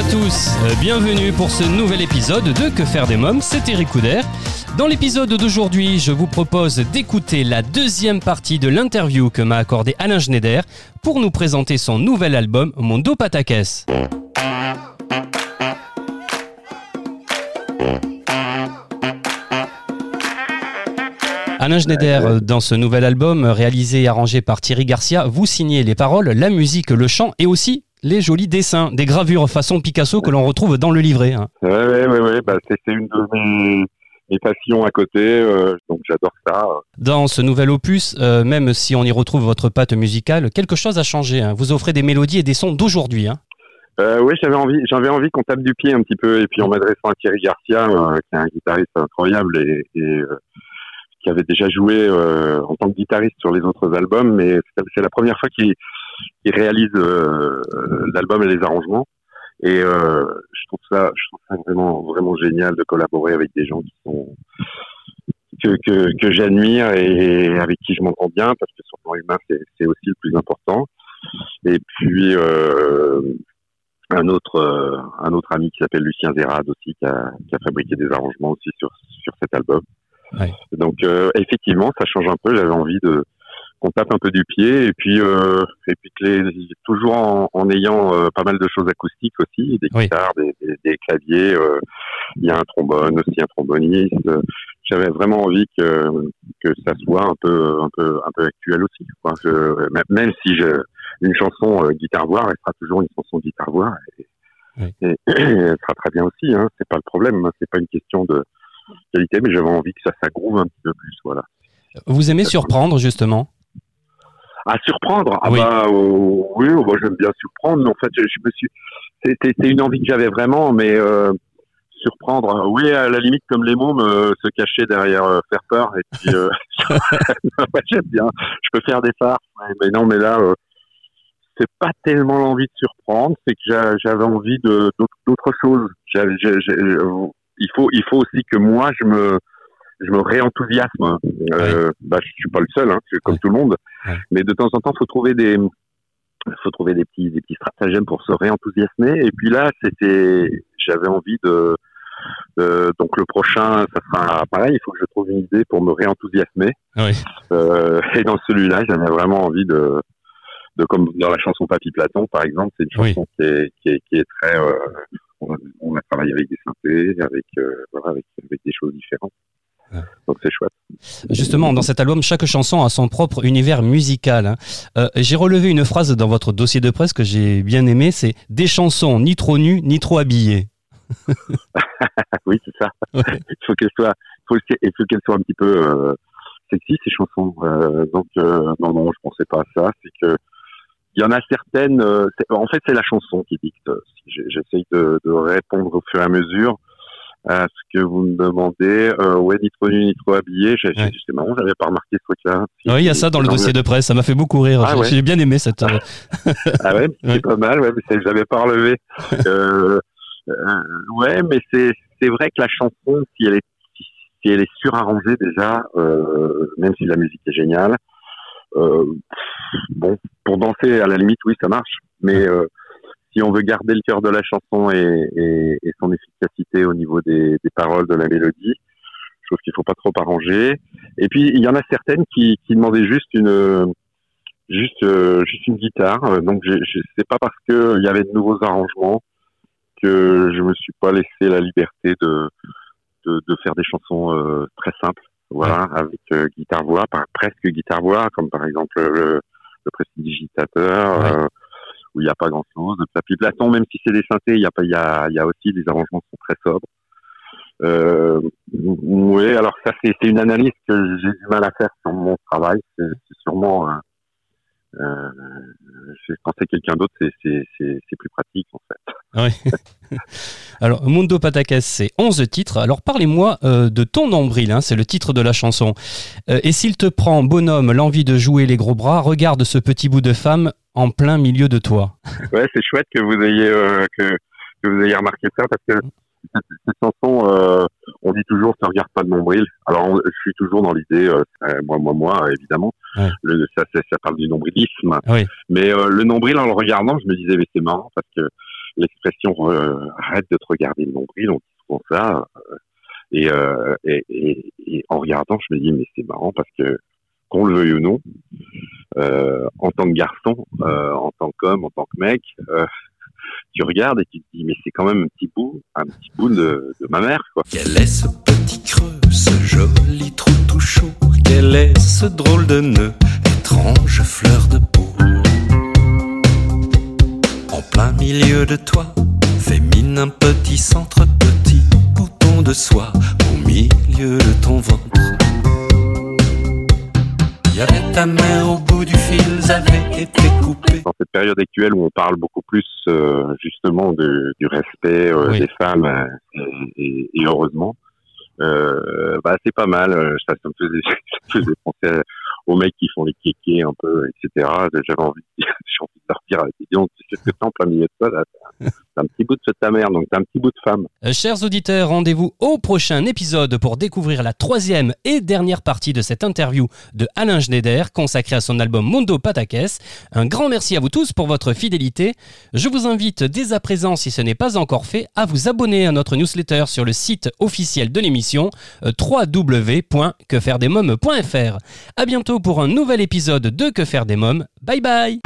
à tous, euh, bienvenue pour ce nouvel épisode de Que faire des mômes, c'est Eric Couder. Dans l'épisode d'aujourd'hui, je vous propose d'écouter la deuxième partie de l'interview que m'a accordé Alain Schneider pour nous présenter son nouvel album Mondo Patakes. Alain Schneider, dans ce nouvel album réalisé et arrangé par Thierry Garcia, vous signez les paroles, la musique, le chant et aussi les jolis dessins, des gravures façon Picasso que l'on retrouve dans le livret. ouais, ouais. Bah, c'est une de mes, mes passions à côté, euh, donc j'adore ça. Dans ce nouvel opus, euh, même si on y retrouve votre patte musicale, quelque chose a changé. hein. Vous offrez des mélodies et des sons d'aujourd'hui. hein. Euh, oui, j'avais envie, j'avais envie qu'on tape du pied un petit peu, et puis en m'adressant à Thierry Garcia, qui est un guitariste incroyable et, et, qui avait déjà joué en tant que guitariste sur les autres albums, mais c'est la première fois qu'il qu'il réalise euh, l'album et les arrangements. Et euh, je trouve ça, je trouve ça vraiment, vraiment génial de collaborer avec des gens qui sont que que, que j'admire et avec qui je m'entends bien, parce que sur le plan humain, c'est c'est aussi le plus important. Et puis euh, un autre euh, un autre ami qui s'appelle Lucien Zérad aussi qui a, qui a fabriqué des arrangements aussi sur sur cet album. Ouais. Donc euh, effectivement, ça change un peu. J'avais envie de qu'on tape un peu du pied et puis euh, et puis que les, toujours en, en ayant euh, pas mal de choses acoustiques aussi, des Oui. guitares, des, des, des claviers. euh, Il y a un trombone aussi, un tromboniste. Euh, J'avais vraiment envie que que ça soit un peu un peu un peu actuel aussi. Quoi. Je- même- même si je une chanson guitare voix restera toujours une chanson guitare voix et, Oui. et, elle sera très bien aussi. Hein. C'est pas le problème. hein. C'est pas une question de qualité, mais j'avais envie que ça s'aggrouve un petit peu plus. Voilà. Vous aimez surprendre justement? À surprendre Ah Oui. bah euh, oui, oh, bah, j'aime bien surprendre. Mais en fait, je, je me suis. C'était une envie que j'avais vraiment, mais euh, surprendre. Oui, à la limite comme les mômes euh, se cacher derrière euh, faire peur. Et puis euh, ouais, j'aime bien. Je peux faire des farces, mais non, mais là. euh, c'est pas tellement l'envie de surprendre, c'est que j'a- j'avais envie de d'autres choses. J'ai- j'ai- euh, il faut il faut aussi que moi je me je me réenthousiasme. Euh, bah, je suis pas le seul, hein, comme Ouais. tout le monde. Ouais. Mais de temps en temps, faut trouver des faut trouver des petits des petits stratagèmes pour se réenthousiasmer. Et puis là, c'était j'avais envie de, de- donc le prochain, ça sera pareil. Il faut que je trouve une idée pour me réenthousiasmer. Oui. Euh, et dans celui-là, j'avais vraiment envie de de comme dans la chanson Papy Platon, par exemple, c'est une Oui. chanson qui, est, qui, est, qui est très. euh, on, a, on a travaillé avec des synthés, avec euh, voilà, avec, avec des choses différentes. Ouais. Donc c'est chouette. Justement, dans cet album, chaque chanson a son propre univers musical. hein. Euh, j'ai relevé une phrase dans votre dossier de presse que j'ai bien aimé, c'est des chansons ni trop nues ni trop habillées. oui, c'est ça. Ouais. il faut qu'elle soit, il faut, il faut qu'elle soit un petit peu euh, sexy ces chansons. Euh, donc non, non, je pensais pas à ça. C'est que il y en a certaines. en fait, c'est la chanson qui dicte. J'essaye de, de répondre au fur et à mesure à ce que vous me demandez. Euh, ouais, ni trop nu, ni trop habillé. J'ai- Ouais. C'est marrant, j'avais pas remarqué ce truc-là. Oui, il y a ça dans le dossier de presse, ça m'a fait beaucoup rire. Ah J'ai- ouais. J'ai bien aimé cette. euh, Ah ouais, c'est Ouais. pas mal, ouais, mais c'est- j'avais pas relevé. euh, euh, ouais, mais c'est c'est vrai que la chanson, si elle est si, si elle est surarrangée déjà, euh, même si la musique est géniale, euh, bon, pour danser à la limite, oui, ça marche. Mais euh, si on veut garder le cœur de la chanson et, et, et son efficacité au niveau des, des paroles, de la mélodie, je trouve qu'il faut pas trop arranger. Et puis il y en a certaines qui, qui demandaient juste une juste euh, juste une guitare. Euh, Donc je sais pas parce que il y avait de nouveaux arrangements que je me suis pas laissé la liberté de de, de faire des chansons euh, très simples, voilà, avec euh, guitare voix, par, presque guitare voix, comme par exemple le, le prestidigitateur. Ouais. Euh, où il n'y a pas grand chose. Papy Platon, même si c'est des synthés, il y a pas, il y a, il y a aussi des arrangements qui sont très sobres. Euh, oui, alors ça c'est c'est une analyse que j'ai du mal à faire sur mon travail. C'est c'est sûrement euh, Euh, c'est- quand c'est quelqu'un d'autre, c'est, c'est, c'est, c'est plus pratique en fait. Ouais. Alors, Mundo Patakes, c'est 11 titres. Alors, parlez-moi euh, de ton nombril, hein, c'est le titre de la chanson. Euh, et s'il te prend, bonhomme, l'envie de jouer les gros bras, regarde ce petit bout de femme en plein milieu de toi. Ouais, c'est chouette que vous ayez euh, que, que vous ayez remarqué ça parce que cette, chanson, euh, on dit toujours ça regarde pas de nombril. Alors on- je suis toujours dans l'idée, euh, moi, moi, moi, évidemment, Ouais. le, ça, ça, ça parle du nombrilisme. Oui. Mais euh, le nombril, en le regardant, je me disais mais c'est marrant parce que l'expression euh, arrête de te regarder le nombril, on dit souvent ça. euh, et, euh, et, en regardant, je me dis mais c'est marrant parce que qu'on le veuille ou non, en tant que garçon, en tant qu'homme, en tant que mec, tu regardes et tu te dis mais c'est quand même un petit bout, un petit bout de, de ma mère quoi. Quel est ce petit creux, ce joli trou tout chaud? Quel est ce drôle de nœud, de soie au milieu de ton ventre. Il y avait ta mère au bout du fil, avait été coupée. Dans cette période actuelle où on parle beaucoup plus euh, justement de- du respect euh, Oui. des femmes euh, et, heureusement, bah c'est pas mal. Ça, ça me faisait, ça me faisait penser à- aux mecs qui font les kékés un peu, etc. J'avais envie, de- j'ai envie de leur dire, dis donc, tu sais ce que t'es en plein milieu de toi là, un petit bout de ta mère, donc t'as un petit bout de femme. Euh, chers auditeurs, rendez-vous au prochain épisode pour découvrir la troisième et dernière partie de cette interview de Alain Schneider consacrée à son album Mundo Patakes. Un grand merci à vous tous pour votre fidélité. Je vous invite dès à présent, si ce n'est pas encore fait, à vous abonner à notre newsletter sur le site officiel de l'émission euh, www.quefairedesmoms.fr. À bientôt pour un nouvel épisode de Que faire des mômes. Bye bye